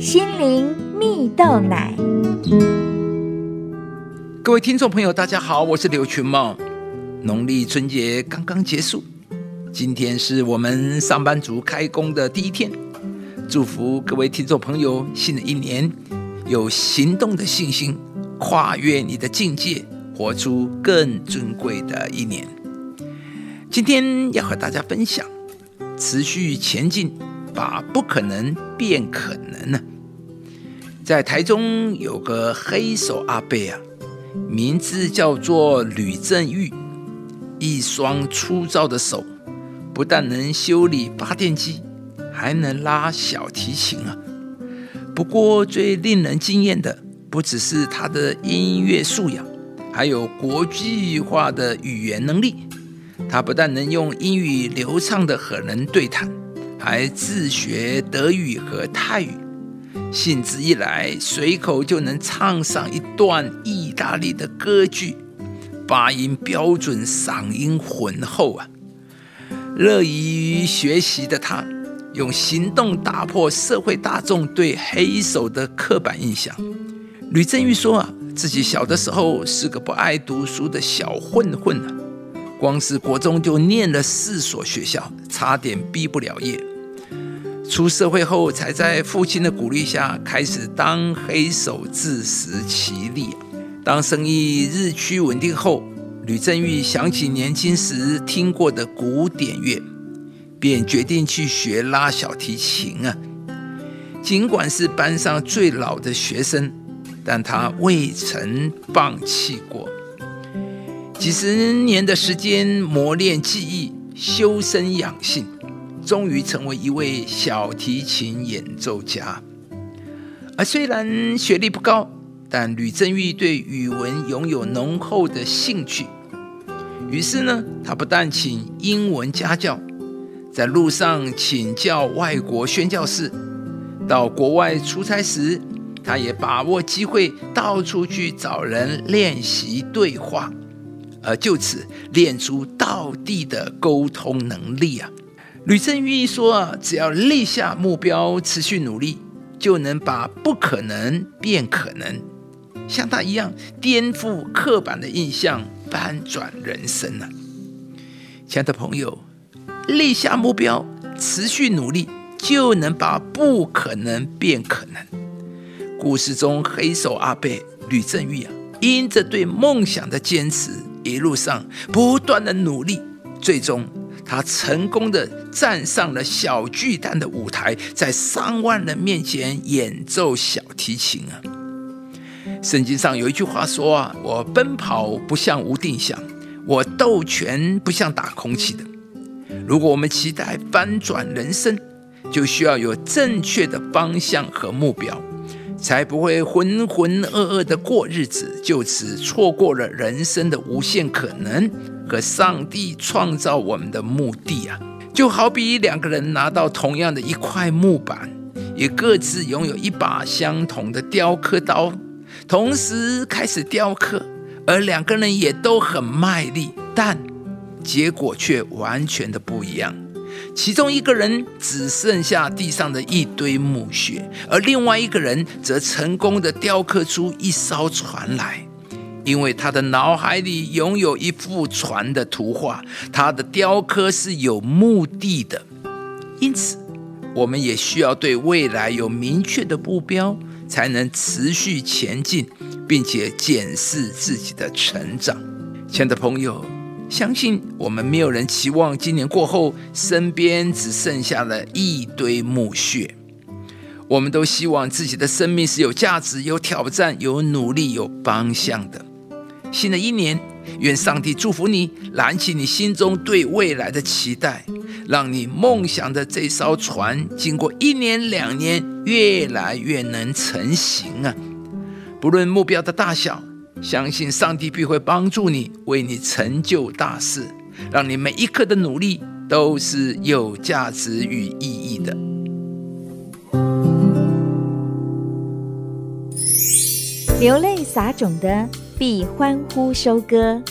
心灵蜜豆奶。各位听众朋友，大家好，我是刘群茂。农历春节刚刚结束，今天是我们上班族开工的第一天。祝福各位听众朋友，新的一年有行动的信心，跨越你的境界，活出更尊贵的一年。今天要和大家分享，持续前进，把不可能变可能呢。在台中有个黑手阿伯啊，名字叫做吕正玉，一双粗糙的手，不但能修理发电机，还能拉小提琴啊。不过最令人惊艳的，不只是他的音乐素养，还有国际化的语言能力。他不但能用英语流畅的和人对谈，还自学德语和泰语。兴致一来，随口就能唱上一段意大利的歌剧，发音标准，嗓音浑厚啊！乐于学习的他，用行动打破社会大众对黑手的刻板印象。吕正玉说啊，自己小的时候是个不爱读书的小混混啊，光是国中就念了四所学校，差点毕不了业。出社会后，才在父亲的鼓励下开始当黑手，自食其力。当生意日趋稳定后，吕正玉想起年轻时听过的古典乐，便决定去学拉小提琴啊。尽管是班上最老的学生，但他未曾放弃过。几十年的时间磨练技艺，修身养性。终于成为一位小提琴演奏家，而虽然学历不高，但吕正玉对语文拥有浓厚的兴趣。于是呢，他不但请英文家教，在路上请教外国宣教士，到国外出差时，他也把握机会到处去找人练习对话，而就此练出道地的沟通能力啊。吕正玉说：“啊，只要立下目标，持续努力，就能把不可能变可能，像他一样颠覆刻板的印象，翻转人生呢。”亲爱的朋友，立下目标，持续努力，就能把不可能变可能。故事中黑手阿贝吕正玉啊，因着对梦想的坚持，一路上不断的努力，最终。他成功的站上了小巨蛋的舞台，在上万人面前演奏小提琴啊！圣经上有一句话说啊：“我奔跑不像无定向，我斗拳不像打空气的。”如果我们期待翻转人生，就需要有正确的方向和目标，才不会浑浑噩噩的过日子，就此错过了人生的无限可能。和上帝创造我们的目的啊，就好比两个人拿到同样的一块木板，也各自拥有一把相同的雕刻刀，同时开始雕刻，而两个人也都很卖力，但结果却完全的不一样。其中一个人只剩下地上的一堆木屑，而另外一个人则成功的雕刻出一艘船来。因为他的脑海里拥有一幅船的图画，他的雕刻是有目的的，因此我们也需要对未来有明确的目标，才能持续前进，并且检视自己的成长。亲爱的朋友，相信我们没有人期望今年过后身边只剩下了一堆墓穴，我们都希望自己的生命是有价值、有挑战、有努力、有方向的。新的一年，愿上帝祝福你，燃起你心中对未来的期待，让你梦想的这艘船，经过一年两年，越来越能成型啊！不论目标的大小，相信上帝必会帮助你，为你成就大事，让你每一刻的努力都是有价值与意义的。流泪撒种的。必欢呼收割。